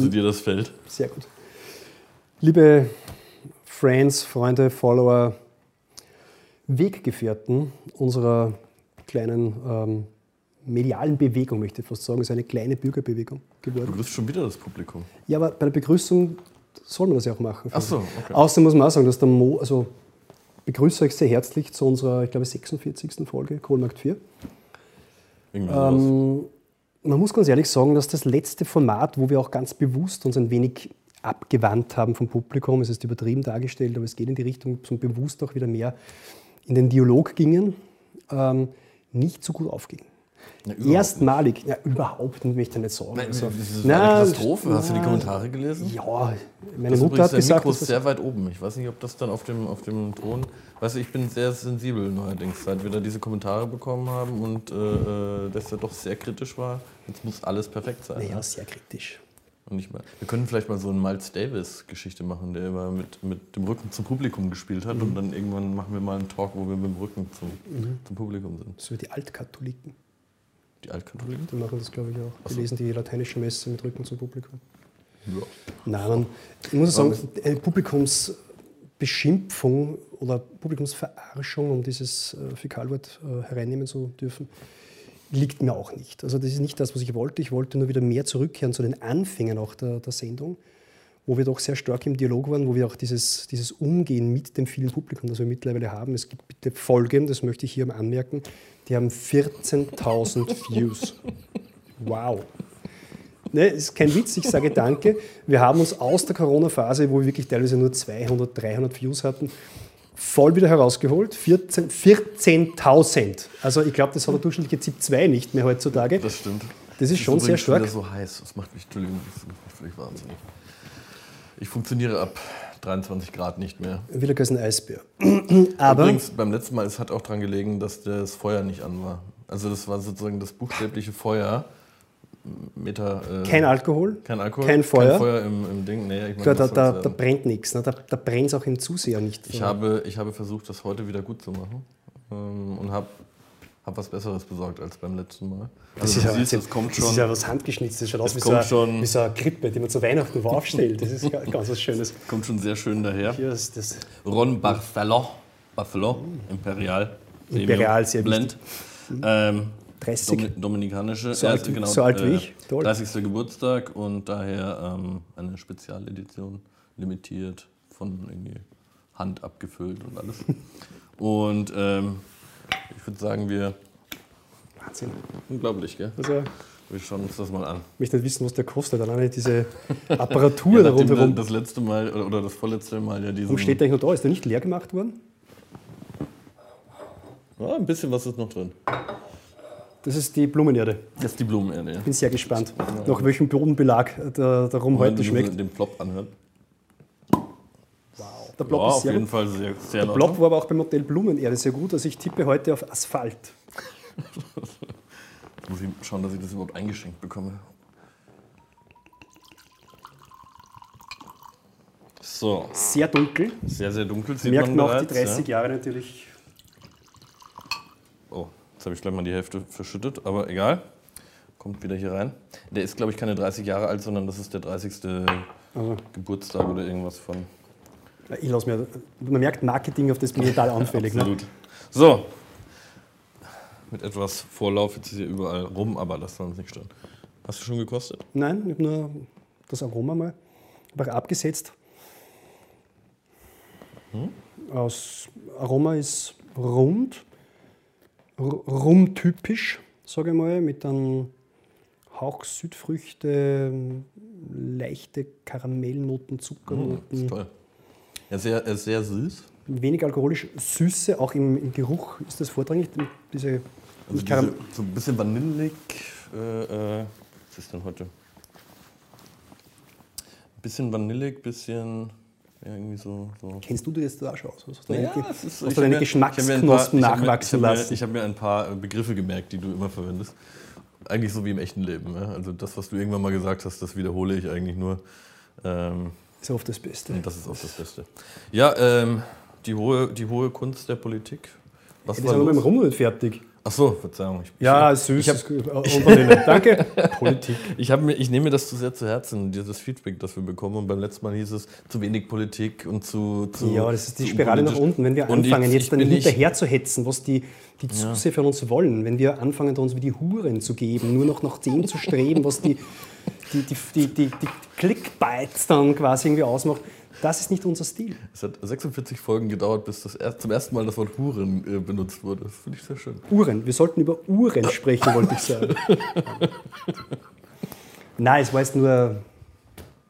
Überlasse dir das Feld. Sehr gut. Liebe Friends, Freunde, Follower, Weggefährten unserer kleinen ähm, medialen Bewegung, möchte ich fast sagen. Ist eine kleine Bürgerbewegung Du geworden. begrüßt schon wieder das Publikum. Ja, aber bei der Begrüßung soll man das ja auch machen. Ach so, okay. Außerdem muss man auch sagen, dass der Mo, also begrüße euch sehr herzlich zu unserer, ich glaube, 46. Folge, Kohlmarkt 4. Irgendwie sowas. Ähm, man muss ganz ehrlich sagen, dass das letzte Format, wo wir auch ganz bewusst uns ein wenig abgewandt haben vom Publikum, es ist übertrieben dargestellt, aber es geht in die Richtung, zum bewusst auch wieder mehr in den Dialog gingen, ähm, nicht so gut aufging. Überhaupt Erstmalig, ja, überhaupt nicht, möchte ich nicht sagen. Nein, Also, das ist na, eine Katastrophe. Hast du die na, Kommentare gelesen? Ja, meine Das Mutter hat gesagt, Mikro ist sehr weit oben. Ich weiß nicht, ob das dann auf dem, auf dem Thron. Weißt du, ich bin sehr sensibel neuerdings, seit wir da diese Kommentare bekommen haben und äh, äh, dass er doch sehr kritisch war. Jetzt muss alles perfekt sein. naja, ne? sehr kritisch. Und nicht mal. Wir können vielleicht mal so eine Miles Davis-Geschichte machen, der immer mit, mit dem Rücken zum Publikum gespielt hat. Mhm. Und dann irgendwann machen wir mal einen Talk, wo wir mit dem Rücken zum, zum Publikum sind. So wie die Altkatholiken, Die Altkatholiken? die machen das, glaube ich, auch. Die so. lesen die lateinische Messe mit Rücken zum Publikum. Ja. Nein, man, ich muss sagen, eine Publikumsbeschimpfung oder Publikumsverarschung, um dieses äh, Fäkalwort äh, hereinnehmen zu dürfen, liegt mir auch nicht. Also das ist nicht das, was ich wollte. Ich wollte nur wieder mehr zurückkehren zu den Anfängen auch der, der Sendung, wo wir doch sehr stark im Dialog waren, wo wir auch dieses, dieses Umgehen mit dem vielen Publikum, das wir mittlerweile haben. Es gibt bitte Folgen, das möchte ich hier anmerken, die haben 14.000 Views. Wow. Ne, ist kein Witz, ich sage danke. Wir haben uns aus der Corona-Phase, wo wir wirklich teilweise nur 200, 300 Views hatten, voll wieder herausgeholt. 14 14.000. also ich glaube, das hat der durchschnittliche ZIP 2 nicht mehr heutzutage. Das stimmt. Das ist schon sehr stark. wieder so heiß. Das macht mich, Entschuldigung, das macht mich völlig wahnsinnig. Ich funktioniere ab 23 Grad nicht mehr. Wieder ein Eisbär. Aber Übrigens, beim letzten Mal, es hat auch daran gelegen, dass das Feuer nicht an war. Also das war sozusagen das buchstäbliche Feuer. Meter, äh, kein Alkohol, kein Alkohol, kein Feuer. kein Feuer im, im Ding. Nee, ich meine, da, da, da, brennt nichts. Ne? Da, da brennt es auch im Zuseher nicht. ich, habe, ich habe versucht, das heute wieder gut zu machen ähm, und habe hab was Besseres besorgt als beim letzten Mal. das Also ist, du ja, siehst, es kommt das schon. ist ja was handgeschnitztes. Das schaut aus wie so, eine, schon- wie so eine Krippe, die man zu Weihnachten wo aufstellt. Das ist ganz was Schönes. kommt schon sehr schön daher. Hier ist das Ron Barthelo, Buffalo, Imperial. Imperial, sehr Blend. Ähm, 30. Domi Dominikanische. So alt- ist genau, so alt wie äh, ich. Toll. 30. Geburtstag und daher ähm, eine Spezialedition, limitiert, von irgendwie Hand abgefüllt und alles. und ähm, ich würde sagen, wir. Wahnsinn. Unglaublich, gell? Also, Wir schauen uns das mal an. ich möchte nicht wissen, was der kostet. Nicht diese Apparatur Ja, rundherum. das letzte Mal oder, oder das vorletzte Mal ja diesen. Warum steht der eigentlich noch da? Ist der nicht leer gemacht worden? Ja, ein bisschen was ist noch drin. Das ist die Blumenerde. Das ist die Blumenerde. Ja. Bin sehr gespannt, nach welchem Bodenbelag der, der Rum Wenn heute schmeckt. den Plop anhört. Der Blob ja, ist auf sehr jeden gut. Fall sehr, sehr Der. Blob war aber auch beim Hotel Blumenerde sehr gut. Also ich tippe heute auf Asphalt. Jetzt muss ich schauen, dass ich das überhaupt eingeschenkt bekomme. So, Sehr dunkel. sehr, sehr dunkel. Sieht Merkt man man auch die bereits, 30 Jahre natürlich. Ja. Oh, jetzt habe ich gleich mal die Hälfte verschüttet, aber egal. Kommt wieder hier rein. Der ist, glaube ich, keine 30 Jahre alt, sondern das ist der 30. Also, Geburtstag oder irgendwas von. Ich lasse mir. Man merkt Marketing, auf das bin ich total anfällig. ne? Absolut. So. Mit etwas Vorlauf, jetzt ist hier überall rum, aber das soll uns nicht stören. Hast du schon gekostet? Nein, ich habe nur das Aroma mal einfach abgesetzt. Aus Aroma ist rund, rumtypisch, sage ich mal, mit einem Hauch Südfrüchte, leichte Karamellnoten, Das Zuckernoten, ist toll. Er ist sehr, ist sehr süß. wenig alkoholisch, Süße, auch im, im Geruch ist das vorrangig. Diese, Also diese, so ein bisschen vanillig. Äh, äh, was ist denn heute? Ein bisschen vanillig, bisschen ja, irgendwie so. so. Kennst du dir das da schon aus? Hast du Ja, deine- ist, hast du deine mir- mir Geschmacksknospen paar- mir- nachwachsen ich hab mir- lassen? Ich habe mir ein paar Begriffe gemerkt, die du immer verwendest. Eigentlich so wie im echten Leben. Ja? Also das, was du irgendwann mal gesagt hast, das wiederhole ich eigentlich nur. Ähm, Ist oft das Beste. und das ist auch das Beste. Ja, ähm, die, hohe, die hohe Kunst der Politik. Was Die war sind aber beim los? Rum nicht fertig. Ach so, Verzeihung. Ich, Ja, ich, süß. Ich, hab, ist Vanille. Danke. Politik. ich, hab mir, ich nehme mir das zu sehr zu Herzen, dieses Feedback, das wir bekommen. Und beim letzten Mal hieß es zu wenig Politik und zu. zu Ja, das ist die Spirale nach unten. Wenn wir anfangen, ich jetzt dann hinterher zu hetzen, was die, die Zuseher von uns wollen, wenn wir anfangen, uns wie die Huren zu geben, nur noch nach dem zu streben, was die, die, die, die, die, Clickbites dann quasi irgendwie ausmacht, das ist nicht unser Stil. Es hat 46 Folgen gedauert, bis das erst, zum ersten Mal das Wort Huren äh, benutzt wurde. Das finde ich sehr schön. Uhren. Wir sollten über Uhren sprechen, wollte ich sagen. Nein, es war jetzt nur.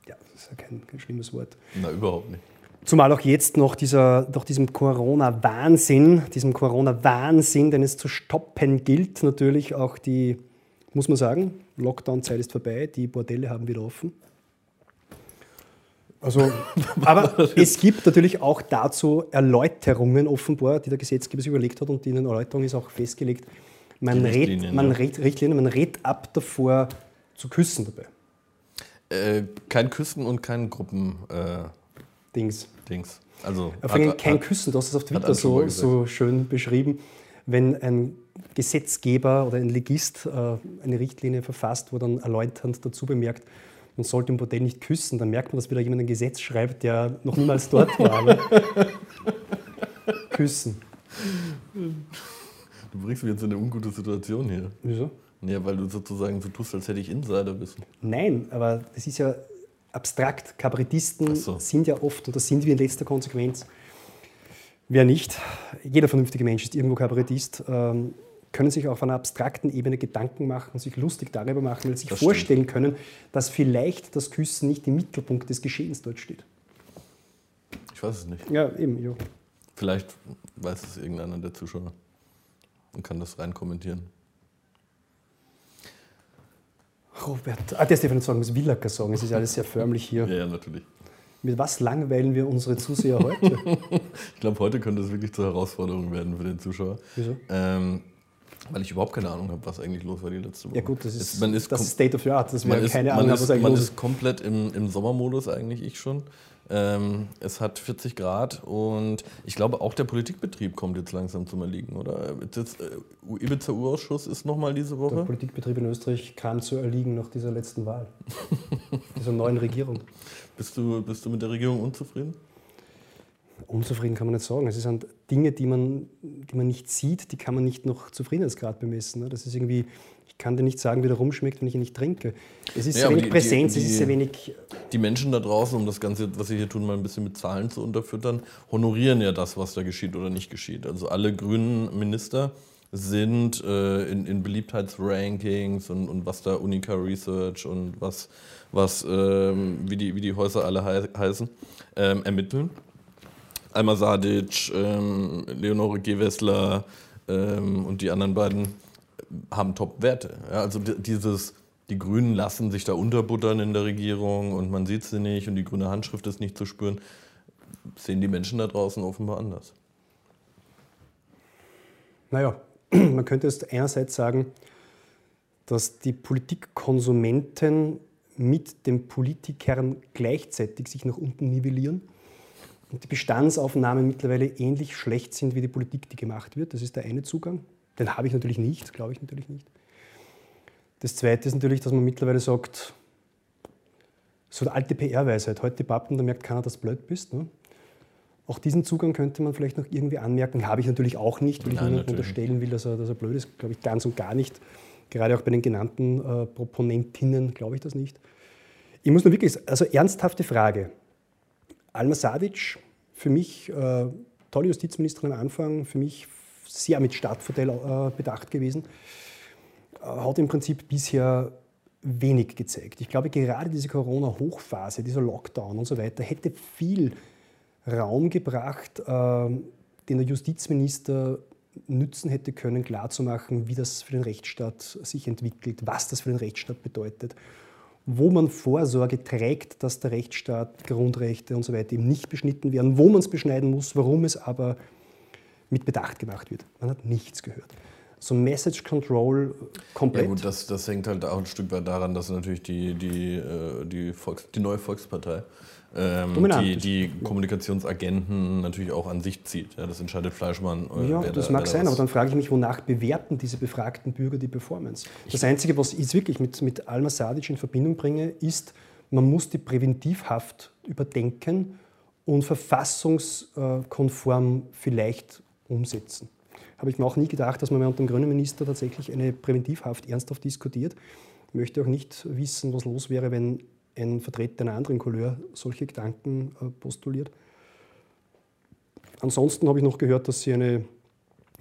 Ja, das ist ja kein, kein schlimmes Wort. Na, überhaupt nicht. Zumal auch jetzt noch dieser, nach diesem Corona-Wahnsinn, diesem Corona-Wahnsinn, den es zu stoppen gilt, natürlich auch die, muss man sagen, Lockdown-Zeit ist vorbei, die Bordelle haben wieder offen. Also, aber es gibt natürlich auch dazu Erläuterungen offenbar, die der Gesetzgeber sich überlegt hat und die in den Erläuterungen ist auch festgelegt. Man Richtlinien, man ja. redet, Richtlinien, man redet ab davor zu küssen dabei. Äh, kein Küssen und kein Gruppen-Dings. Dings. also, Vor allem hat- kein hat- Küssen, du hast es auf Twitter so, so schön beschrieben. Wenn ein Gesetzgeber oder ein Legist äh, eine Richtlinie verfasst, wo dann erläuternd dazu bemerkt, man sollte im Bordell nicht küssen, dann merkt man, dass wieder jemand ein Gesetz schreibt, der noch niemals dort war. Ne? küssen. Du bringst mich jetzt in eine ungute Situation hier. Wieso? Ja, weil du sozusagen so tust, als hätte ich Insiderwissen. Nein, aber das ist ja abstrakt. Kabarettisten so. sind ja oft, und das sind wir in letzter Konsequenz, wer nicht, jeder vernünftige Mensch ist irgendwo Kabarettist, ähm, können sich auf einer abstrakten Ebene Gedanken machen und sich lustig darüber machen, weil sie sich Das vorstellen können, dass vielleicht das Küssen nicht im Mittelpunkt des Geschehens dort steht. Ich weiß es nicht. Ja, eben, ja. Vielleicht weiß es irgendeiner der Zuschauer und kann das rein kommentieren. Robert, ah, der Stefan sagen, muss Willacker sagen, es ist alles sehr förmlich hier. Ja, ja, natürlich. Mit was langweilen wir unsere Zuseher heute? Ich glaube, heute könnte es wirklich zur Herausforderung werden für den Zuschauer. Wieso? Ähm, weil ich überhaupt keine Ahnung habe, was eigentlich los war die letzte Woche. Ja gut, das ist, Es- ist, das ist State of the Art, dass wir man ist, keine Ahnung haben, was eigentlich man los ist komplett im, im Sommermodus eigentlich, ich schon. Ähm, es hat 40 Grad und ich glaube auch der Politikbetrieb kommt jetzt langsam zum Erliegen, oder? Das äh, Ibiza-Urausschuss ist nochmal diese Der Woche. Politikbetrieb in Österreich kam zu erliegen nach dieser letzten Wahl, dieser neuen Regierung. Bist du, bist du mit der Regierung unzufrieden? Unzufrieden kann man nicht sagen. Es sind Dinge, die man, die man nicht sieht, die kann man nicht noch Zufriedenheitsgrad bemessen. ne? Das ist irgendwie, ich kann dir nicht sagen, wie der rumschmeckt, wenn ich ihn nicht trinke. Es ist Ja, sehr wenig die- Präsenz, die- es ist sehr wenig. Die Menschen da draußen, um das Ganze, was sie hier tun, mal ein bisschen mit Zahlen zu unterfüttern, honorieren ja das, was da geschieht oder nicht geschieht. Also alle grünen Minister sind äh, in, in Beliebtheitsrankings und, und was da Unica Research und was, was ähm, wie, die, wie die Häuser alle hei heißen, ähm, ermitteln. Alma Sadic, ähm, Leonore Gewessler ähm, und die anderen beiden haben Top-Werte. Ja, also di- dieses, die Grünen lassen sich da unterbuttern in der Regierung und man sieht sie nicht und die grüne Handschrift ist nicht zu spüren, sehen die Menschen da draußen offenbar anders. Naja, man könnte jetzt einerseits sagen, dass die Politikkonsumenten mit den Politikern gleichzeitig sich nach unten nivellieren und die Bestandsaufnahmen mittlerweile ähnlich schlecht sind wie die Politik, die gemacht wird. Das ist der eine Zugang. Den habe ich natürlich nicht, glaube ich natürlich nicht. Das zweite ist natürlich, dass man mittlerweile sagt, so eine alte PR-Weisheit, heute Pappen, da merkt keiner, dass du blöd bist. Ne? Auch diesen Zugang könnte man vielleicht noch irgendwie anmerken. Habe ich natürlich auch nicht, weil ich Nein, niemandem natürlich unterstellen will, dass er, dass er blöd ist. Glaube ich ganz und gar nicht. Gerade auch bei den genannten äh, Proponentinnen glaube ich das nicht. Ich muss nur wirklich, also ernsthafte Frage. Alma Sadic, für mich äh, tolle Justizministerin am Anfang, für mich sehr mit Stadtvorteil äh, bedacht gewesen, äh, hat im Prinzip bisher wenig gezeigt. Ich glaube, gerade diese Corona-Hochphase, dieser Lockdown und so weiter, hätte viel Raum gebracht, äh, den der Justizminister nützen hätte können, klarzumachen, wie das für den Rechtsstaat sich entwickelt, was das für den Rechtsstaat bedeutet, wo man Vorsorge trägt, dass der Rechtsstaat, Grundrechte und so weiter eben nicht beschnitten werden, wo man es beschneiden muss, warum es aber mit Bedacht gemacht wird. Man hat nichts gehört. so Message Control komplett. Ja gut, das, das hängt halt auch ein Stück weit daran, dass natürlich die, die, äh, die, Volks-, die neue Volkspartei ähm, die, die Kommunikationsagenten natürlich auch an sich zieht. Ja, das entscheidet Fleischmann. Äh, ja, das da, mag sein, aber dann frage ich mich, wonach bewerten diese befragten Bürger die Performance? Das Einzige, was ich wirklich mit, mit Alma Sadic in Verbindung bringe, ist, man muss die Präventivhaft überdenken und verfassungskonform vielleicht umsetzen. Habe ich mir auch nie gedacht, dass man unter dem grünen Minister tatsächlich eine Präventivhaft ernsthaft diskutiert. Ich möchte auch nicht wissen, was los wäre, wenn ein Vertreter einer anderen Couleur solche Gedanken äh, postuliert. Ansonsten habe ich noch gehört, dass sie eine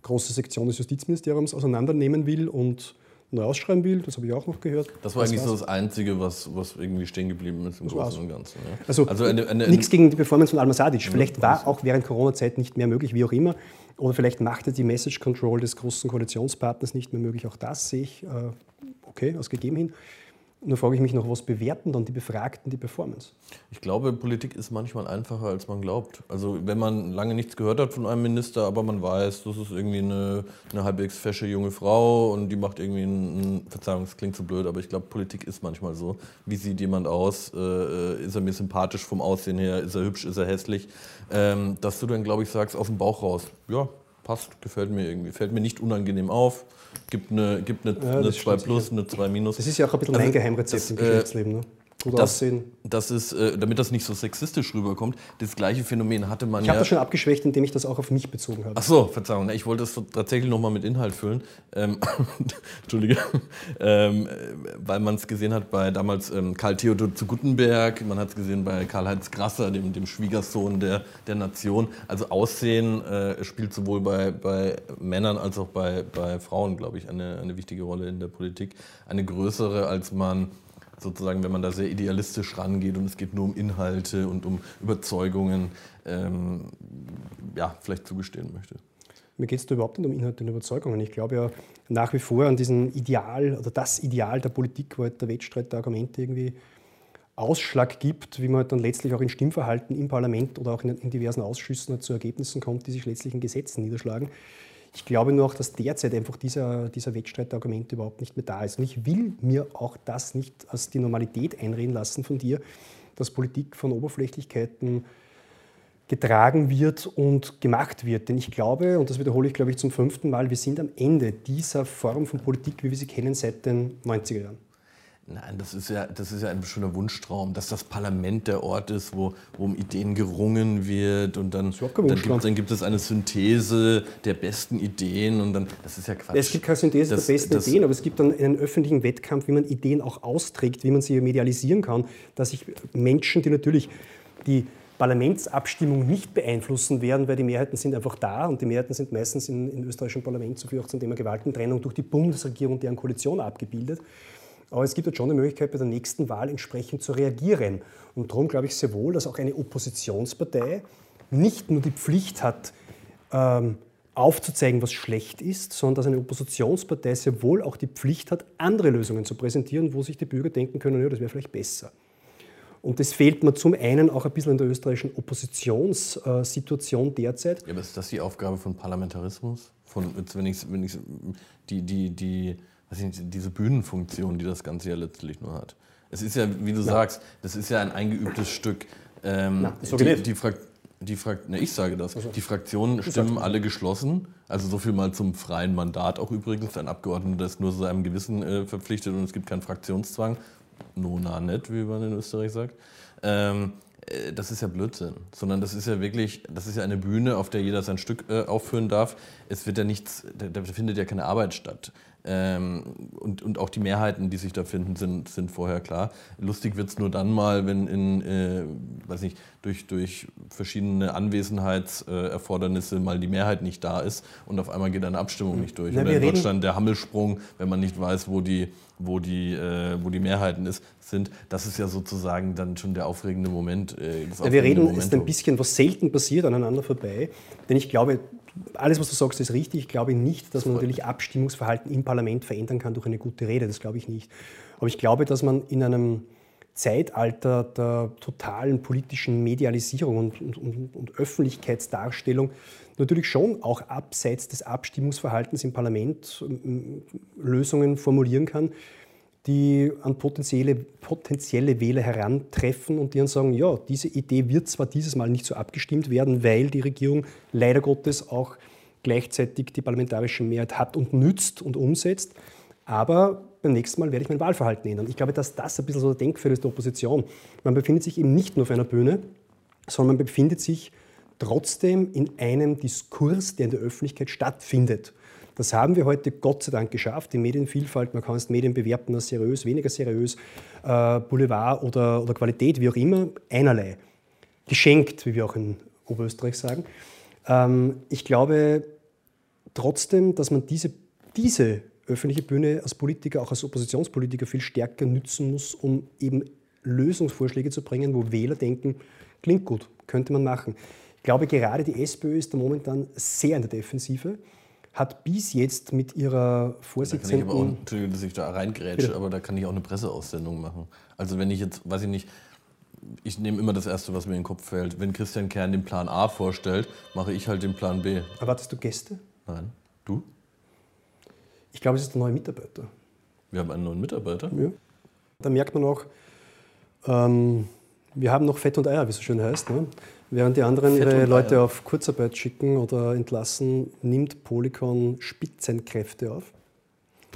große Sektion des Justizministeriums auseinandernehmen will und neu ausschreiben will. Das habe ich auch noch gehört. Das war das eigentlich war's. so das Einzige, was, was irgendwie stehen geblieben ist im das Großen und Ganzen. Ja. Also, also nichts gegen die Performance von Alma Sadic. Vielleicht war auch während Corona-Zeit nicht mehr möglich, wie auch immer. Oder vielleicht machte die Message Control des großen Koalitionspartners nicht mehr möglich. Auch das sehe ich äh, okay, aus gegeben hin. Nur frage ich mich noch, was bewerten dann die Befragten die Performance? Ich glaube, Politik ist manchmal einfacher, als man glaubt. Also wenn man lange nichts gehört hat von einem Minister, aber man weiß, das ist irgendwie eine, eine halbwegs fesche junge Frau und die macht irgendwie einen, Verzeihung, das klingt so blöd, aber ich glaube, Politik ist manchmal so. Wie sieht jemand aus? Äh, ist er mir sympathisch vom Aussehen her? Ist er hübsch? Ist er hässlich? Ähm, dass du dann, glaube ich, sagst, aus dem Bauch raus, ja, passt, gefällt mir irgendwie, fällt mir nicht unangenehm auf, gibt eine, gibt eine, ja, eine 2 plus, eine 2 minus. Das ist ja auch ein bisschen also, mein Geheimrezept das, im Geschäftsleben. Ne? Gut das, aussehen. Das ist, äh, damit das nicht so sexistisch rüberkommt, das gleiche Phänomen hatte man ich ja. Ich habe das schon abgeschwächt, indem ich das auch auf mich bezogen habe. Ach so, Verzeihung, ich wollte das tatsächlich nochmal mit Inhalt füllen. Ähm, Entschuldige. Ähm, weil man es gesehen hat bei damals ähm, Karl Theodor zu Guttenberg, man hat es gesehen bei Karl-Heinz Grasser, dem, dem Schwiegersohn der, der Nation. Also Aussehen äh, spielt sowohl bei, bei Männern als auch bei, bei Frauen, glaube ich, eine, eine wichtige Rolle in der Politik. Eine größere, als man sozusagen, wenn man da sehr idealistisch rangeht und es geht nur um Inhalte und um Überzeugungen, ähm, ja, vielleicht zugestehen möchte. Mir geht es da überhaupt nicht um Inhalte und Überzeugungen. Ich glaube ja nach wie vor an diesen Ideal oder das Ideal der Politik, wo halt der Wettstreit der Argumente irgendwie Ausschlag gibt, wie man halt dann letztlich auch in Stimmverhalten im Parlament oder auch in, in diversen Ausschüssen halt zu Ergebnissen kommt, die sich letztlich in Gesetzen niederschlagen. Ich glaube nur auch, dass derzeit einfach dieser, dieser Wettstreitargument überhaupt nicht mehr da ist. Und ich will mir auch das nicht als die Normalität einreden lassen von dir, dass Politik von Oberflächlichkeiten getragen wird und gemacht wird. Denn ich glaube, und das wiederhole ich, glaube ich, zum fünften Mal, wir sind am Ende dieser Form von Politik, wie wir sie kennen, seit den 90er Jahren. Nein, das ist ja, das ist ja ein schöner Wunschtraum, dass das Parlament der Ort ist, wo, wo um Ideen gerungen wird und dann, dann, gibt, dann gibt es eine Synthese der besten Ideen und dann, das ist ja Quatsch. Es gibt keine Synthese das, der besten das, Ideen, aber es gibt dann einen öffentlichen Wettkampf, wie man Ideen auch austrägt, wie man sie medialisieren kann, dass sich Menschen, die natürlich die Parlamentsabstimmung nicht beeinflussen werden, weil die Mehrheiten sind einfach da und die Mehrheiten sind meistens im, im österreichischen Parlament zu zum Thema Gewaltentrennung durch die Bundesregierung, deren Koalition abgebildet. Aber es gibt halt schon die Möglichkeit, bei der nächsten Wahl entsprechend zu reagieren. Und darum glaube ich sehr wohl, dass auch eine Oppositionspartei nicht nur die Pflicht hat, ähm, aufzuzeigen, was schlecht ist, sondern dass eine Oppositionspartei sehr wohl auch die Pflicht hat, andere Lösungen zu präsentieren, wo sich die Bürger denken können, ja, das wäre vielleicht besser. Und das fehlt mir zum einen auch ein bisschen in der österreichischen Oppositionssituation derzeit. Ja, aber ist das die Aufgabe von Parlamentarismus? Von, wenn ich, wenn ich die, die, die weiß ich nicht, diese Bühnenfunktion, die das Ganze ja letztlich nur hat. Es ist ja, wie du ja. sagst, das ist ja ein eingeübtes Stück. Ähm, Na, so die, die, Fra die Fra ne, ich sage das. Also. Die Fraktionen stimmen alle geschlossen. Also so viel mal zum freien Mandat auch übrigens. Ein Abgeordneter ist nur seinem Gewissen äh, verpflichtet und es gibt keinen Fraktionszwang. No, na, net, wie man in Österreich sagt. Ähm, äh, das ist ja Blödsinn, sondern das ist ja wirklich, das ist ja eine Bühne, auf der jeder sein Stück äh, aufführen darf. Es wird ja nichts, da, da findet ja keine Arbeit statt. Ähm, und, und auch die Mehrheiten, die sich da finden, sind, sind vorher klar. Lustig wird es nur dann mal, wenn in, äh, weiß nicht, durch, durch verschiedene Anwesenheitserfordernisse mal die Mehrheit nicht da ist und auf einmal geht eine Abstimmung nicht durch. Ja, Oder in Deutschland der Hammelsprung, wenn man nicht weiß, wo die, wo die, äh, wo die Mehrheiten ist, sind. Das ist ja sozusagen dann schon der aufregende Moment. Äh, ja, wir reden Momentum. ist ein bisschen, was selten passiert, aneinander vorbei. Denn ich glaube, alles, was du sagst, ist richtig. Ich glaube nicht, dass man natürlich Abstimmungsverhalten im Parlament verändern kann durch eine gute Rede. Das glaube ich nicht. Aber ich glaube, dass man in einem Zeitalter der totalen politischen Medialisierung und, und, und, und, Öffentlichkeitsdarstellung natürlich schon auch abseits des Abstimmungsverhaltens im Parlament Lösungen formulieren kann, die an potenzielle, potenzielle Wähler herantreffen und die dann sagen, ja, diese Idee wird zwar dieses Mal nicht so abgestimmt werden, weil die Regierung leider Gottes auch gleichzeitig die parlamentarische Mehrheit hat und nützt und umsetzt, aber beim nächsten Mal werde ich mein Wahlverhalten ändern. Ich glaube, dass das ein bisschen so der Denkfehler ist der Opposition. Man befindet sich eben nicht nur auf einer Bühne, sondern man befindet sich trotzdem in einem Diskurs, der in der Öffentlichkeit stattfindet. Das haben wir heute Gott sei Dank geschafft. Die Medienvielfalt, man kann es Medien bewerten als seriös, weniger seriös, äh, Boulevard oder, oder Qualität, wie auch immer, einerlei. Geschenkt, wie wir auch in Oberösterreich sagen. Ähm, ich glaube trotzdem, dass man diese, diese öffentliche Bühne als Politiker, auch als Oppositionspolitiker viel stärker nützen muss, um eben Lösungsvorschläge zu bringen, wo Wähler denken, klingt gut, könnte man machen. Ich glaube, gerade die SPÖ ist da momentan sehr in der Defensive hat bis jetzt mit ihrer Vorsitzenden. Da kann ich aber auch, Entschuldigung, dass ich da reingrätsche, aber da kann ich auch eine Presseaussendung machen. Also wenn ich jetzt, weiß ich nicht, ich nehme immer das Erste, was mir in den Kopf fällt. Wenn Christian Kern den Plan A vorstellt, mache ich halt den Plan B. Erwartest du Gäste? Nein. Du? Ich glaube, es ist der neue Mitarbeiter. Wir haben einen neuen Mitarbeiter? Ja. Da merkt man auch, ähm, wir haben noch Fett und Eier, wie es so schön heißt. Ne? Während die anderen Fett ihre Leute auf Kurzarbeit schicken oder entlassen, nimmt Polycon Spitzenkräfte auf.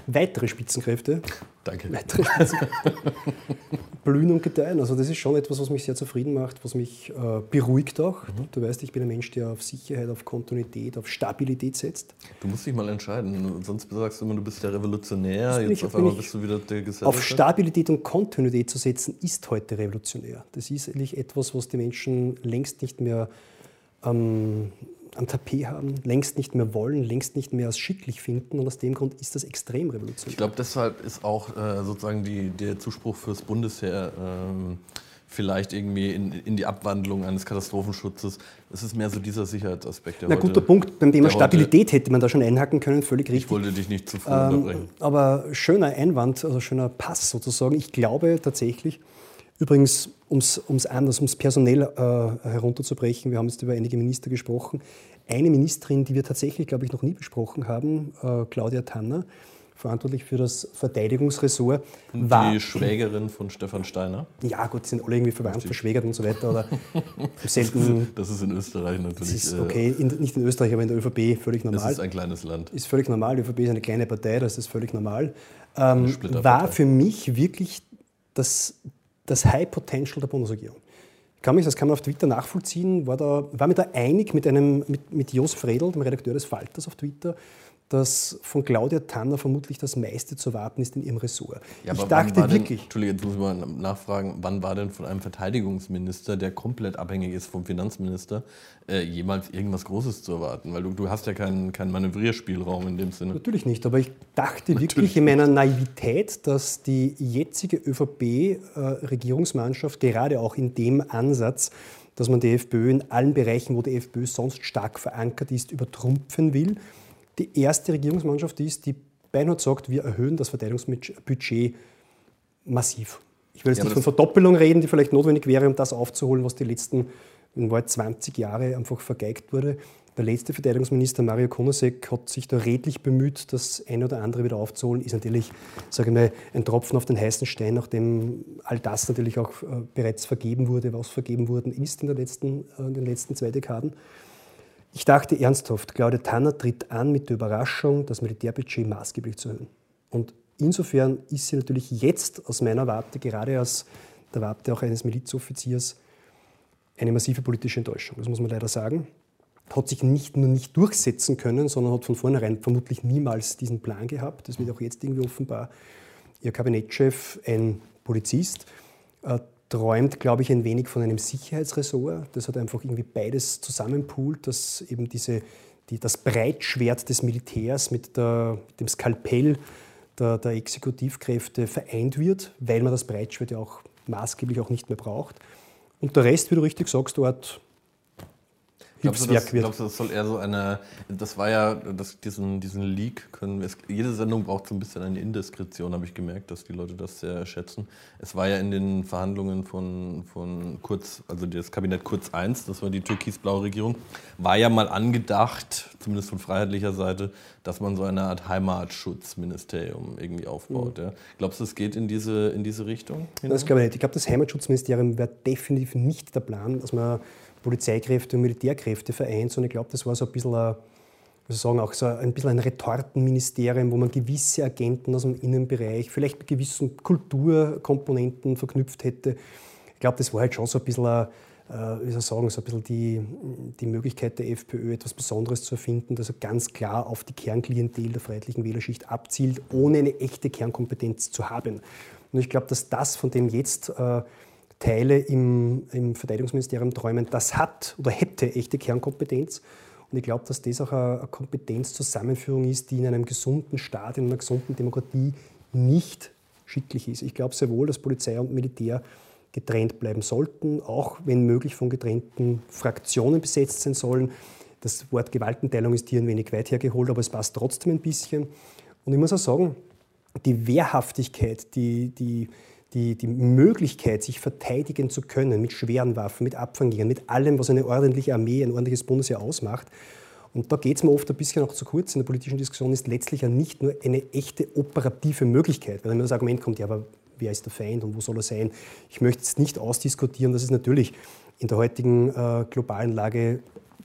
Weitere Spitzenkräfte. Danke. Weitere Spitzenkräfte. Blühen und gedeihen. Also das ist schon etwas, was mich sehr zufrieden macht, was mich äh, beruhigt auch. Mhm. Du weißt, ich bin ein Mensch, der auf Sicherheit, auf Kontinuität, auf Stabilität setzt. Du musst dich mal entscheiden. Sonst sagst du immer, du bist der Revolutionär. Jetzt ich, auf einmal bist du wieder der Gesellschaft. Auf Stabilität und Kontinuität zu setzen, ist heute revolutionär. Das ist eigentlich etwas, was die Menschen längst nicht mehr ähm, am Tapet haben, längst nicht mehr wollen, längst nicht mehr als schicklich finden. Und aus dem Grund ist das extrem revolutionär. Ich glaube, deshalb ist auch äh, sozusagen die, der Zuspruch fürs Bundesheer ähm, vielleicht irgendwie in, in, die Abwandlung eines Katastrophenschutzes. Es ist mehr so dieser Sicherheitsaspekt. Na, heute, guter Punkt. Beim Thema Stabilität hätte man da schon einhacken können, völlig richtig. Ich wollte dich nicht zu früh ähm, unterbrechen. Aber schöner Einwand, also schöner Pass sozusagen. Ich glaube tatsächlich, Übrigens, um es anders, um es personell äh, herunterzubrechen, wir haben jetzt über einige Minister gesprochen. Eine Ministerin, die wir tatsächlich, glaube ich, noch nie besprochen haben, äh, Claudia Tanner, verantwortlich für das Verteidigungsressort. Und war, die Schwägerin von Stefan Steiner? Ja, gut, die sind alle irgendwie verwandt, verschwägert und so weiter. Oder selten, das ist in Österreich natürlich. Ist äh, okay, in, nicht in Österreich, aber in der ÖVP völlig normal. Das ist ein kleines Land. Ist völlig normal. Die ÖVP ist eine kleine Partei, das ist völlig normal. Ähm, war für mich wirklich das das High Potential der Bundesregierung. Ich kann mich, das kann man auf Twitter nachvollziehen, war, da, war mir da einig mit, einem, mit, mit Josef Redl, dem Redakteur des Falters auf Twitter, dass von Claudia Tanner vermutlich das meiste zu warten ist in ihrem Ressort. Ja, ich dachte denn, wirklich. Entschuldige, jetzt muss ich mal nachfragen, wann war denn von einem Verteidigungsminister, der komplett abhängig ist vom Finanzminister, äh, jemals irgendwas Großes zu erwarten? Weil du, du hast ja keinen, keinen Manövrierspielraum in dem Sinne. Natürlich nicht, aber ich dachte Natürlich wirklich in meiner Naivität, dass die jetzige ÖVP-Regierungsmannschaft äh, gerade auch in dem Ansatz, dass man die FPÖ in allen Bereichen, wo die FPÖ sonst stark verankert ist, übertrumpfen will die erste Regierungsmannschaft ist, die beinahe sagt, wir erhöhen das Verteidigungsbudget massiv. Ich will jetzt ja, nicht von Verdoppelung reden, die vielleicht notwendig wäre, um das aufzuholen, was die letzten in 20 Jahre einfach vergeigt wurde. Der letzte Verteidigungsminister Mario Konosek hat sich da redlich bemüht, das eine oder andere wieder aufzuholen. Ist natürlich, sage ich mal, ein Tropfen auf den heißen Stein, nachdem all das natürlich auch äh, bereits vergeben wurde, was vergeben worden ist in, letzten, äh, in den letzten zwei Dekaden. Ich dachte ernsthaft, Claudia Tanner tritt an mit der Überraschung, das Militärbudget maßgeblich zu erhöhen. Und insofern ist sie natürlich jetzt aus meiner Warte, gerade aus der Warte auch eines Milizoffiziers, eine massive politische Enttäuschung. Das muss man leider sagen. Hat sich nicht nur nicht durchsetzen können, sondern hat von vornherein vermutlich niemals diesen Plan gehabt. Das wird auch jetzt irgendwie offenbar. Ihr Kabinettschef, ein Polizist, äh, träumt, glaube ich, ein wenig von einem Sicherheitsressort. Das hat einfach irgendwie beides zusammenpoolt, dass eben diese, die, das Breitschwert des Militärs mit, der, mit dem Skalpell der, der, Exekutivkräfte vereint wird, weil man das Breitschwert ja auch maßgeblich auch nicht mehr braucht. Und der Rest, wie du richtig sagst, dort Hilfswerk das, wird. Glaubst du, das soll eher so eine, das war ja, das, diesen, diesen Leak können es, jede Sendung braucht so ein bisschen eine Indiskretion, habe ich gemerkt, dass die Leute das sehr schätzen. Es war ja in den Verhandlungen von, von Kurz, also das Kabinett Kurz 1, das war die türkis-blaue Regierung, war ja mal angedacht, zumindest von freiheitlicher Seite, dass man so eine Art Heimatschutzministerium irgendwie aufbaut. Mhm. Ja. Glaubst du, es geht in diese, in diese Richtung? Das glaube ich nicht. Ich glaube, das Heimatschutzministerium wäre definitiv nicht der Plan, dass man Polizeikräfte und Militärkräfte vereint, sondern ich glaube, das war so ein bisschen ein, sagen, auch so ein bisschen ein Retortenministerium, wo man gewisse Agenten aus dem Innenbereich, vielleicht mit gewissen Kulturkomponenten verknüpft hätte. Ich glaube, das war halt schon so ein bisschen, ein, äh, wie soll ich sagen, so ein bisschen die, die Möglichkeit der FPÖ, etwas Besonderes zu erfinden, das ganz klar auf die Kernklientel der freiheitlichen Wählerschicht abzielt, ohne eine echte Kernkompetenz zu haben. Und ich glaube, dass das, von dem jetzt äh, Teile im, im Verteidigungsministerium träumen, das hat oder hätte echte Kernkompetenz. Und ich glaube, dass das auch eine, Kompetenzzusammenführung ist, die in einem gesunden Staat, in einer gesunden Demokratie nicht schicklich ist. Ich glaube sehr wohl, dass Polizei und Militär getrennt bleiben sollten, auch wenn möglich von getrennten Fraktionen besetzt sein sollen. Das Wort Gewaltenteilung ist hier ein wenig weit hergeholt, aber es passt trotzdem ein bisschen. Und ich muss auch sagen, die Wehrhaftigkeit, die, die, die, die Möglichkeit, sich verteidigen zu können mit schweren Waffen, mit Abfangjägern, mit allem, was eine ordentliche Armee, ein ordentliches Bundesheer ausmacht. Und da geht es mir oft ein bisschen auch zu kurz in der politischen Diskussion, ist letztlich ja nicht nur eine echte operative Möglichkeit, weil immer das Argument kommt, ja, aber wer ist der Feind und wo soll er sein? Ich möchte jetzt nicht ausdiskutieren, dass es natürlich in der heutigen äh, globalen Lage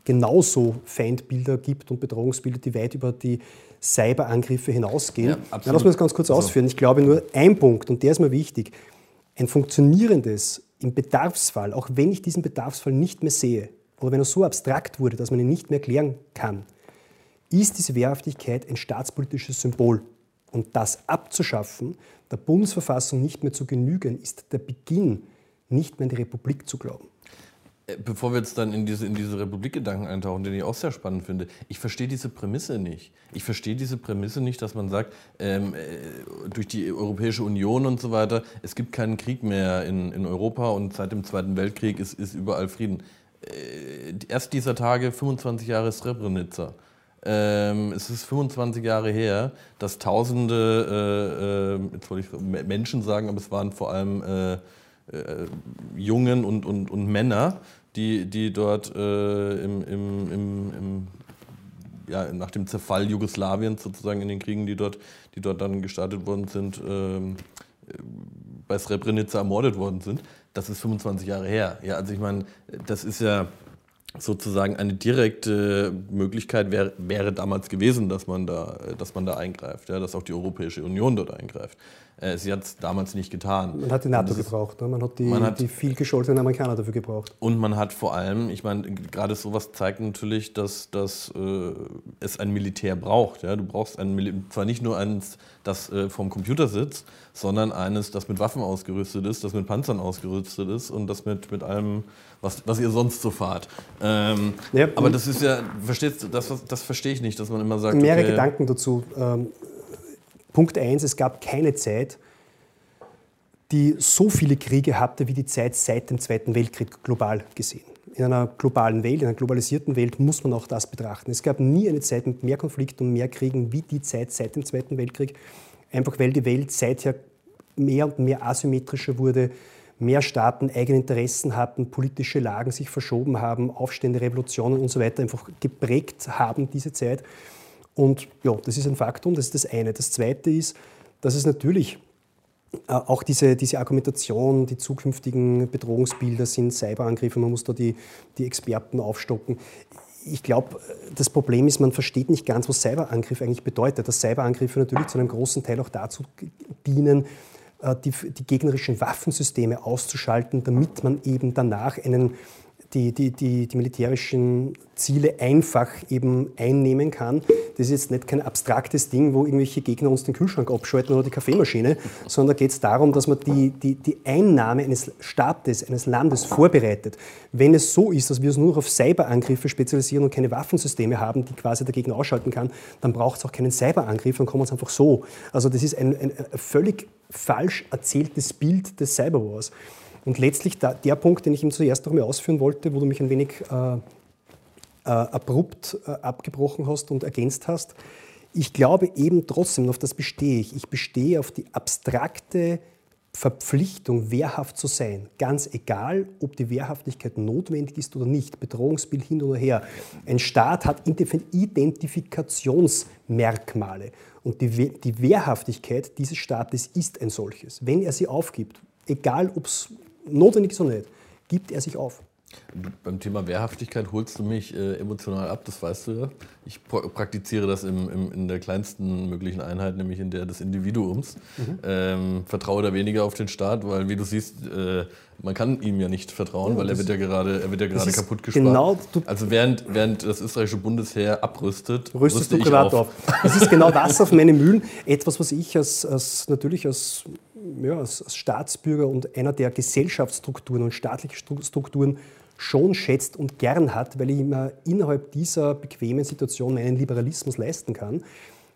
genauso Feindbilder gibt und Bedrohungsbilder, die weit über die Cyberangriffe hinausgehen. Ja, lass mich das ganz kurz also. ausführen. Ich glaube nur ein Punkt, und der ist mir wichtig, ein funktionierendes im Bedarfsfall, auch wenn ich diesen Bedarfsfall nicht mehr sehe, oder wenn er so abstrakt wurde, dass man ihn nicht mehr klären kann, ist diese Wehrhaftigkeit ein staatspolitisches Symbol. Und das abzuschaffen, der Bundesverfassung nicht mehr zu genügen, ist der Beginn, nicht mehr an die Republik zu glauben. Äh, bevor wir jetzt dann in diese, in diese Republikgedanken eintauchen, den ich auch sehr spannend finde, ich verstehe diese Prämisse nicht. Ich verstehe diese Prämisse nicht, dass man sagt, ähm, äh, durch die Europäische Union und so weiter, es gibt keinen Krieg mehr in, in Europa und seit dem Zweiten Weltkrieg ist, ist überall Frieden. Äh, erst dieser Tage, 25 Jahre Srebrenica. Ähm, es ist 25 Jahre her, dass tausende, äh, äh, jetzt wollte ich Menschen sagen, aber es waren vor allem äh, äh, Jungen und, und, und Männer, die, die dort äh, im, im, im, im, ja, nach dem Zerfall Jugoslawiens sozusagen in den Kriegen, die dort, die dort dann gestartet worden sind, ähm, bei Srebrenica ermordet worden sind. Das ist 25 Jahre her. Ja, also ich meine, das ist ja sozusagen eine direkte Möglichkeit wäre, wäre damals gewesen, dass man da, dass man da eingreift, ja, dass auch die Europäische Union dort eingreift. Äh, sie hat es damals nicht getan. Man hat die NATO gebraucht, ne? man hat die, man hat, die viel gescholtenen Amerikaner dafür gebraucht. Und man hat vor allem, ich meine, gerade sowas zeigt natürlich, dass, dass äh, es ein Militär braucht. Ja? Du brauchst ein, zwar nicht nur eines, das äh, vom Computer sitzt, sondern eines, das mit Waffen ausgerüstet ist, das mit Panzern ausgerüstet ist und das mit, mit allem, was, was ihr sonst so fahrt. Ähm, ja, aber das ist ja, verstehst du, das, das verstehe ich nicht, dass man immer sagt. Mehrere okay, Gedanken dazu. Ähm, Punkt 1, es gab keine Zeit, die so viele Kriege hatte wie die Zeit seit dem Zweiten Weltkrieg global gesehen. In einer globalen Welt, in einer globalisierten Welt muss man auch das betrachten. Es gab nie eine Zeit mit mehr Konflikten und mehr Kriegen wie die Zeit seit dem Zweiten Weltkrieg, einfach weil die Welt seither mehr und mehr asymmetrischer wurde, mehr Staaten eigene Interessen hatten, politische Lagen sich verschoben haben, Aufstände, Revolutionen und so weiter einfach geprägt haben diese Zeit. Und ja, das ist ein Faktum, das ist das eine. Das zweite ist, dass es natürlich äh, auch diese, diese Argumentation, die zukünftigen Bedrohungsbilder sind Cyberangriffe, man muss da die, die Experten aufstocken. Ich glaube, das Problem ist, man versteht nicht ganz, was Cyberangriff eigentlich bedeutet. Dass Cyberangriffe natürlich zu einem großen Teil auch dazu dienen, äh, die, die gegnerischen Waffensysteme auszuschalten, damit man eben danach einen die, die, die, die militärischen Ziele einfach eben einnehmen kann. Das ist jetzt nicht kein abstraktes Ding, wo irgendwelche Gegner uns den Kühlschrank abschalten oder die Kaffeemaschine, sondern geht es darum, dass man die, die, die Einnahme eines Staates, eines Landes vorbereitet. Wenn es so ist, dass wir uns nur auf Cyberangriffe spezialisieren und keine Waffensysteme haben, die quasi dagegen ausschalten kann, dann braucht es auch keinen Cyberangriff, dann kommen wir es einfach so. Also das ist ein, ein völlig falsch erzähltes Bild des Cyberwars. Und letztlich da, der Punkt, den ich ihm zuerst noch mal ausführen wollte, wo du mich ein wenig äh, äh, abrupt äh, abgebrochen hast und ergänzt hast. Ich glaube eben trotzdem, auf das bestehe ich. Ich bestehe auf die abstrakte Verpflichtung, wehrhaft zu sein. Ganz egal, ob die Wehrhaftigkeit notwendig ist oder nicht. Bedrohungsbild hin oder her. Ein Staat hat Identifikationsmerkmale. Und die, die Wehrhaftigkeit dieses Staates ist ein solches. Wenn er sie aufgibt, egal ob es notwendig ist oder nicht, gibt er sich auf. Du, beim Thema Wehrhaftigkeit holst du mich äh, emotional ab, das weißt du ja. Ich praktiziere das im, im, in der kleinsten möglichen Einheit, nämlich in der des Individuums. Mhm. Ähm, vertraue da weniger auf den Staat, weil wie du siehst, äh, man kann ihm ja nicht vertrauen, ja, weil er wird ja gerade, er wird ja gerade kaputt gespart. Genau, also während, während das österreichische Bundesheer abrüstet, rüstest du privat auf. auf. Das ist genau das auf meine Mühlen. Etwas, was ich als, als natürlich als, ja, als, Staatsbürger und einer der Gesellschaftsstrukturen und staatlichen Strukturen schon schätzt und gern hat, weil ich mir innerhalb dieser bequemen Situation meinen Liberalismus leisten kann,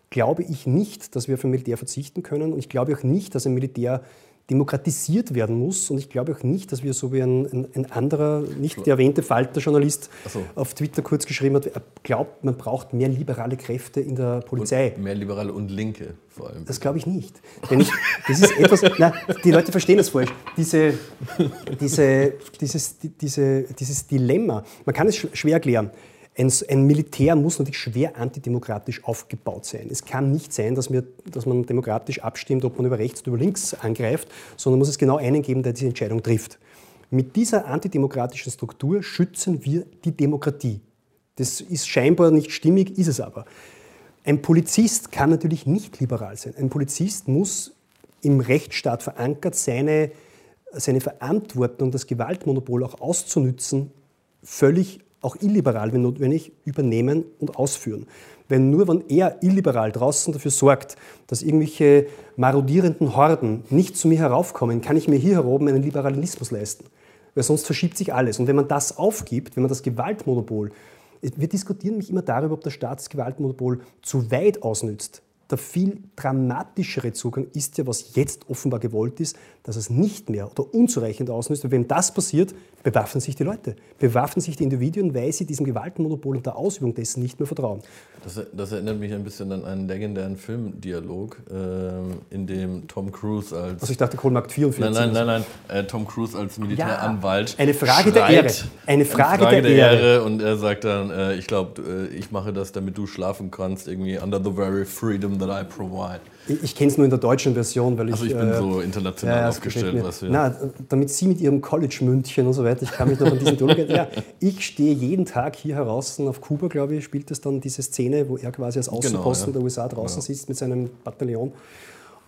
glaube ich nicht, dass wir auf ein Militär verzichten können. Und ich glaube auch nicht, dass ein Militär demokratisiert werden muss. Und ich glaube auch nicht, dass wir so wie ein, ein, ein anderer, nicht der erwähnte Falter-Journalist so. auf Twitter kurz geschrieben hat, er glaubt, man braucht mehr liberale Kräfte in der Polizei. Und mehr liberale und linke vor allem. Das glaube ich nicht. Denn ich, das ist etwas, na, die Leute verstehen das falsch. Diese, diese, dieses, diese, dieses Dilemma, man kann es schwer erklären. Ein, ein, Militär muss natürlich schwer antidemokratisch aufgebaut sein. Es kann nicht sein, dass, wir, dass man demokratisch abstimmt, ob man über rechts oder über links angreift, sondern muss es genau einen geben, der diese Entscheidung trifft. Mit dieser antidemokratischen Struktur schützen wir die Demokratie. Das ist scheinbar nicht stimmig, ist es aber. Ein Polizist kann natürlich nicht liberal sein. Ein Polizist muss im Rechtsstaat verankert seine, seine Verantwortung, das Gewaltmonopol auch auszunützen, völlig auch illiberal, wenn notwendig, übernehmen und ausführen. Wenn nur wenn er illiberal draußen dafür sorgt, dass irgendwelche marodierenden Horden nicht zu mir heraufkommen, kann ich mir hier heroben einen Liberalismus leisten. Weil sonst verschiebt sich alles. Und wenn man das aufgibt, wenn man das Gewaltmonopol, wir diskutieren mich immer darüber, ob der Staat das Gewaltmonopol zu weit ausnützt. Der viel dramatischere Zugang ist ja, was jetzt offenbar gewollt ist, dass es nicht mehr oder unzureichend ausnützt. Und wenn das passiert, bewaffnen sich die Leute, bewaffnen sich die Individuen, weil sie diesem Gewaltmonopol und der Ausübung dessen nicht mehr vertrauen. Das, das erinnert mich ein bisschen an einen legendären Filmdialog, äh, in dem Tom Cruise als... Also ich dachte Kohlmarkt 44. Nein, nein, nein, nein. Äh, Tom Cruise als Militäranwalt. Ja, eine Frage der Ehre. Eine Frage, eine Frage der, der, Ehre. Und er sagt dann, äh, ich glaube, äh, ich mache das, damit du schlafen kannst, irgendwie under the very freedom that I provide. Ich, ich kenne es nur in der deutschen Version, weil ich. Also ich bin äh, so international ja, aufgestellt, was wir. Na, damit Sie mit Ihrem College-Mündchen und so weiter, ich kann mich noch an diesen Dialog ja, Ich stehe jeden Tag hier heraus auf Kuba, glaube ich, spielt es dann diese Szene, wo er quasi als Außenposten genau, ja. der USA draußen ja. sitzt mit seinem Bataillon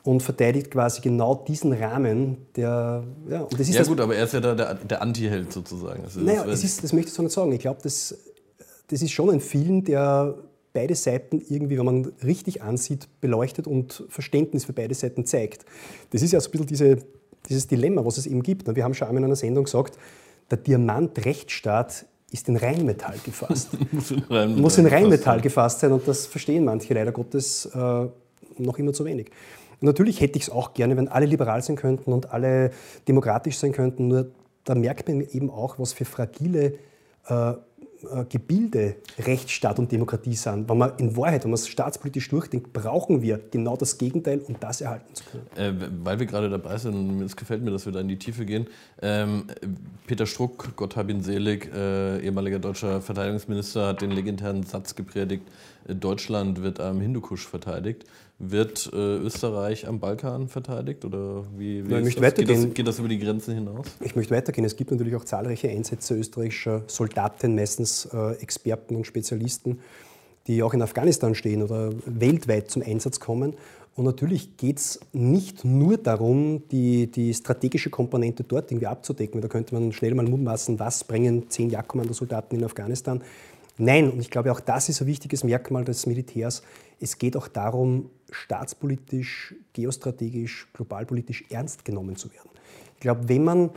und verteidigt quasi genau diesen Rahmen, der. Ja, und das ist ja, gut, aber er ist ja der, der, der Anti-Held sozusagen. Also naja, das, ist, das möchte ich so nicht sagen. Ich glaube, das, das ist schon ein Film, der beide Seiten irgendwie, wenn man richtig ansieht, beleuchtet und Verständnis für beide Seiten zeigt. Das ist ja so ein bisschen diese, dieses Dilemma, was es eben gibt. Wir haben schon einmal in einer Sendung gesagt, der Diamant Rechtsstaat ist in Rheinmetall gefasst. Muss in Rheinmetall, Muss in Rheinmetall gefasst sein und das verstehen manche leider Gottes äh, noch immer zu wenig. Und natürlich hätte ich es auch gerne, wenn alle liberal sein könnten und alle demokratisch sein könnten, nur da merkt man eben auch, was für fragile äh, Gebilde Rechtsstaat und Demokratie sind. Wenn man in Wahrheit, wenn man es staatspolitisch durchdenkt, brauchen wir genau das Gegenteil, um das erhalten zu können. Äh, weil wir gerade dabei sind, und es gefällt mir, dass wir da in die Tiefe gehen. Ähm, Peter Struck, Gott hab ihn selig, äh, ehemaliger deutscher Verteidigungsminister, hat den legendären Satz gepredigt, äh, Deutschland wird am Hindukusch verteidigt. Wird äh, Österreich am Balkan verteidigt oder wie, wie Nein, ich das? Geht, das, geht das über die Grenzen hinaus? Ich möchte weitergehen. Es gibt natürlich auch zahlreiche Einsätze österreichischer Soldaten, meistens äh, Experten und Spezialisten, die auch in Afghanistan stehen oder weltweit zum Einsatz kommen. Und natürlich geht es nicht nur darum, die, die strategische Komponente dort irgendwie abzudecken. Da könnte man schnell mal mutmaßen, was bringen zehn Jagdkommandosoldaten in Afghanistan. Nein, und ich glaube, auch das ist ein wichtiges Merkmal des Militärs. Es geht auch darum, staatspolitisch, geostrategisch, globalpolitisch ernst genommen zu werden. Ich glaube, wenn man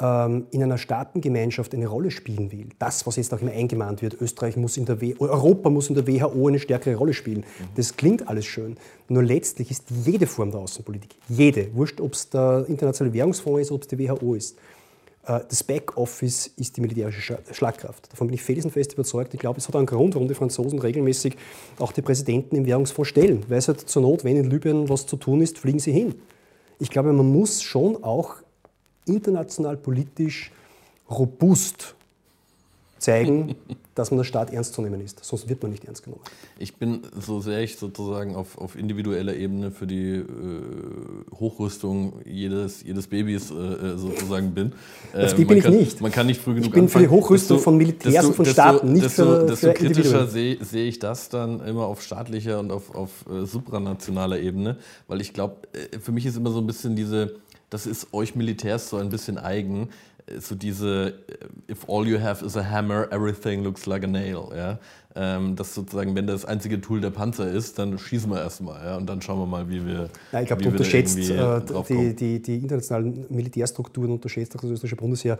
ähm, in einer Staatengemeinschaft eine Rolle spielen will, das, was jetzt auch immer eingemahnt wird, Österreich muss in der w Europa muss in der WHO eine stärkere Rolle spielen, mhm. das klingt alles schön. Nur letztlich ist jede Form der Außenpolitik, jede, wurscht, ob es der Internationale Währungsfonds ist, ob es die WHO ist, das Backoffice ist die militärische Schlagkraft. Davon bin ich felsenfest überzeugt. Ich glaube, es hat einen Grund, warum die Franzosen regelmäßig auch die Präsidenten im Währungsfonds stellen. Weil es halt zur Not, wenn in Libyen was zu tun ist, fliegen sie hin. Ich glaube, man muss schon auch international politisch robust zeigen, dass man der Staat ernst zu nehmen ist. Sonst wird man nicht ernst genommen. Ich bin, so sehr ich sozusagen auf, auf individueller Ebene für die äh, Hochrüstung jedes, jedes Babys äh, äh sozusagen bin. Äh, das bin ich nicht. Man kann nicht früh genug Ich bin anfangen. für die Hochrüstung desto, von Militärs desto, und von Staaten, nicht desto, für, desto für kritischer sehe seh ich das dann immer auf staatlicher und auf, auf äh, supranationaler Ebene, weil ich glaube, äh, für mich ist immer so ein bisschen diese, das ist euch Militärs so ein bisschen eigen, so diese äh, If all you have is a hammer, everything looks like a nail. Ja? Ähm, das sozusagen, wenn das einzige Tool der Panzer ist, dann schießen wir erstmal ja? und dann schauen wir mal, wie wir. Ja, ich glaube, du unterschätzt äh, die, die, die, internationalen Militärstrukturen, unterschätzt auch das österreichische Bundesheer.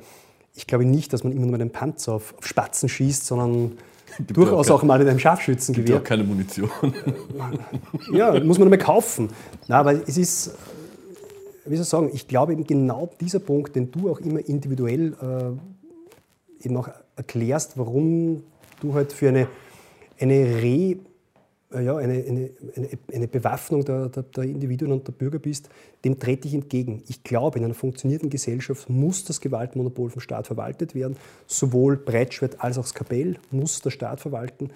Ich glaube nicht, dass man immer nur mit einem Panzer auf, auf Spatzen schießt, sondern Gibt durchaus auch, auch, mal mit einem Scharfschützengewehr. Gibt auch keine Munition. ja, muss man mal kaufen. Na, aber es ist wie soll ich sagen, ich glaube eben genau dieser Punkt, den du auch immer individuell äh, eben auch erklärst, warum du halt für eine, eine Re, äh, ja, eine, eine, eine, Bewaffnung der, der, der, Individuen und der Bürger bist, dem trete ich entgegen. Ich glaube, in einer funktionierenden Gesellschaft muss das Gewaltmonopol vom Staat verwaltet werden. Sowohl Breitschwert als auch Skapell muss der Staat verwalten.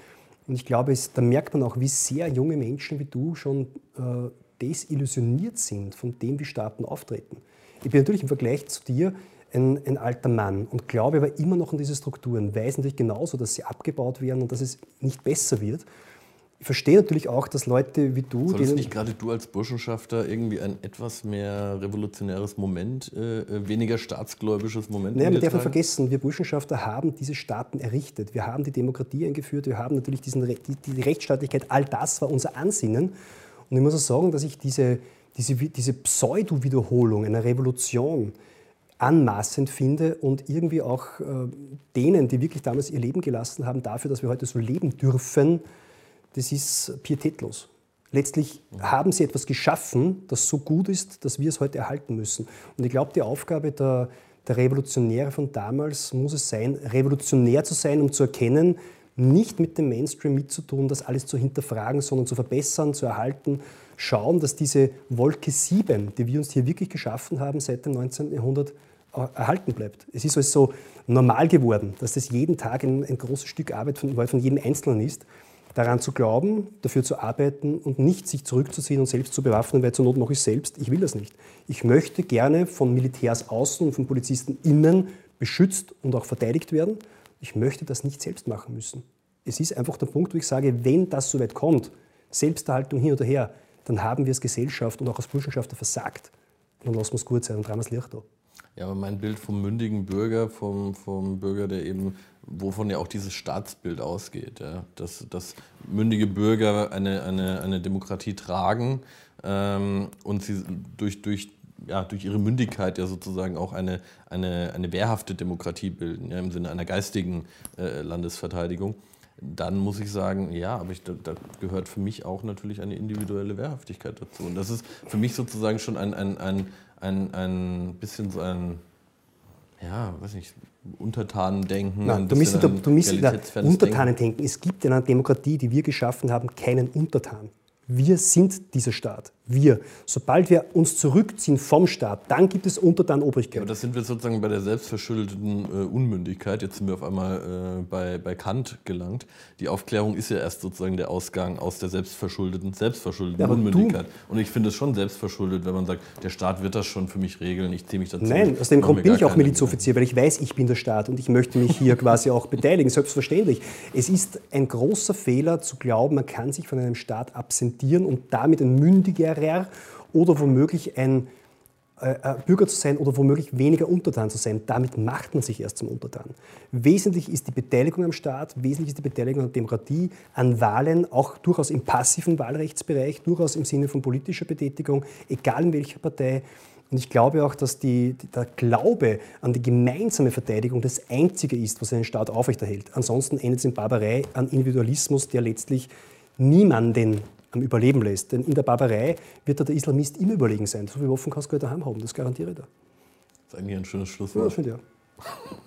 Und ich glaube, es, da merkt man auch, wie sehr junge Menschen wie du schon äh, desillusioniert sind von dem, wie Staaten auftreten. Ich bin natürlich im Vergleich zu dir ein, ein, alter Mann und glaube aber immer noch an diese Strukturen, weiß natürlich genauso, dass sie abgebaut werden und dass es nicht besser wird. Ich verstehe natürlich auch, dass Leute wie du. Sollst nicht gerade du als Burschenschafter irgendwie ein etwas mehr revolutionäres Moment, äh, äh weniger staatsgläubisches Moment? Naja, man darf nicht vergessen, wir Burschenschafter haben diese Staaten errichtet. Wir haben die Demokratie eingeführt, wir haben natürlich diesen, die, die Rechtsstaatlichkeit, all das war unser Ansinnen. Und ich muss auch sagen, dass ich diese, diese, diese Pseudo-Wiederholung einer Revolution anmaßend finde und irgendwie auch äh, denen, die wirklich damals ihr Leben gelassen haben, dafür, dass wir heute so leben dürfen, das ist pietätlos. Letztlich haben sie etwas geschaffen, das so gut ist, dass wir es heute erhalten müssen. Und ich glaube, die Aufgabe der, der Revolutionäre von damals muss es sein, revolutionär zu sein, um zu erkennen, nicht mit dem Mainstream mitzutun, das alles zu hinterfragen, sondern zu verbessern, zu erhalten, schauen, dass diese Wolke 7, die wir uns hier wirklich geschaffen haben seit dem 19. Jahrhundert, erhalten bleibt. Es ist also normal geworden, dass das jeden Tag ein, ein großes Stück Arbeit von, von jedem Einzelnen ist, daran zu glauben, dafür zu arbeiten und nicht sich zurückzuziehen und selbst zu bewaffnen, weil zur Not mache ich selbst. Ich will das nicht. Ich möchte gerne von Militärs außen und von Polizisten innen beschützt und auch verteidigt werden. Ich möchte das nicht selbst machen müssen. Es ist einfach der Punkt, wo ich sage, wenn das so weit kommt, Selbsterhaltung hin oder her, dann haben wir als Gesellschaft und auch als Burschenschafter versagt. Und dann lassen wir es gut sein und dran das Licht da. Ja, aber mein Bild vom mündigen Bürger, vom, vom Bürger, der eben, wovon ja auch dieses Staatsbild ausgeht, ja, dass, dass mündige Bürger eine, eine, eine Demokratie tragen ähm, und sie durch, durch ja, durch ihre Mündigkeit ja sozusagen auch eine, eine, eine wehrhafte Demokratie bilden, ja, im Sinne einer geistigen äh, Landesverteidigung, dann muss ich sagen, ja, aber ich, da, da, gehört für mich auch natürlich eine individuelle Wehrhaftigkeit dazu. Und das ist für mich sozusagen schon ein, ein, ein, ein, ein bisschen so ein, ja, weiß nicht, Untertanendenken. Nein, du misst, du misst Untertanendenken. Es gibt in einer Demokratie, die wir geschaffen haben, keinen Untertan. Wir sind dieser Staat. Wir. Sobald wir uns zurückziehen vom Staat, dann gibt es Untertan Obrigkeit. Ja, aber das sind wir sozusagen bei der selbstverschuldeten äh, Unmündigkeit. Jetzt sind wir auf einmal äh, bei, bei Kant gelangt. Die Aufklärung ist ja erst sozusagen der Ausgang aus der selbstverschuldeten, selbstverschuldeten ja, Unmündigkeit. Und ich finde es schon selbstverschuldet, wenn man sagt, der Staat wird das schon für mich regeln, ich ziehe mich dazu. Nein, aus dem Grund bin ich auch Milizoffizier, weil ich weiß, ich bin der Staat und ich möchte mich hier quasi auch beteiligen, selbstverständlich. Es ist ein großer Fehler zu glauben, man kann sich von einem Staat absentieren und damit ein mündiger mündigerer oder womöglich ein äh, äh, Bürger zu sein oder womöglich weniger Untertan zu sein. Damit macht man sich erst zum Untertan. Wesentlich ist die Beteiligung am Staat, wesentlich ist die Beteiligung an Demokratie, an Wahlen, auch durchaus im passiven Wahlrechtsbereich, durchaus im Sinne von politischer Betätigung, egal in welcher Partei. Und ich glaube auch, dass die, der Glaube an die gemeinsame Verteidigung das Einzige ist, was einen Staat aufrechterhält. Ansonsten endet es in Barbarei, an Individualismus, der letztlich niemanden am Überleben lässt. Denn in der Barbarei wird da der Islamist immer überlegen sein. So viele Waffen kannst du daheim haben, das garantiere ich dir. Das ist eigentlich ein schönes Schlusswort. Ja, finde ich auch.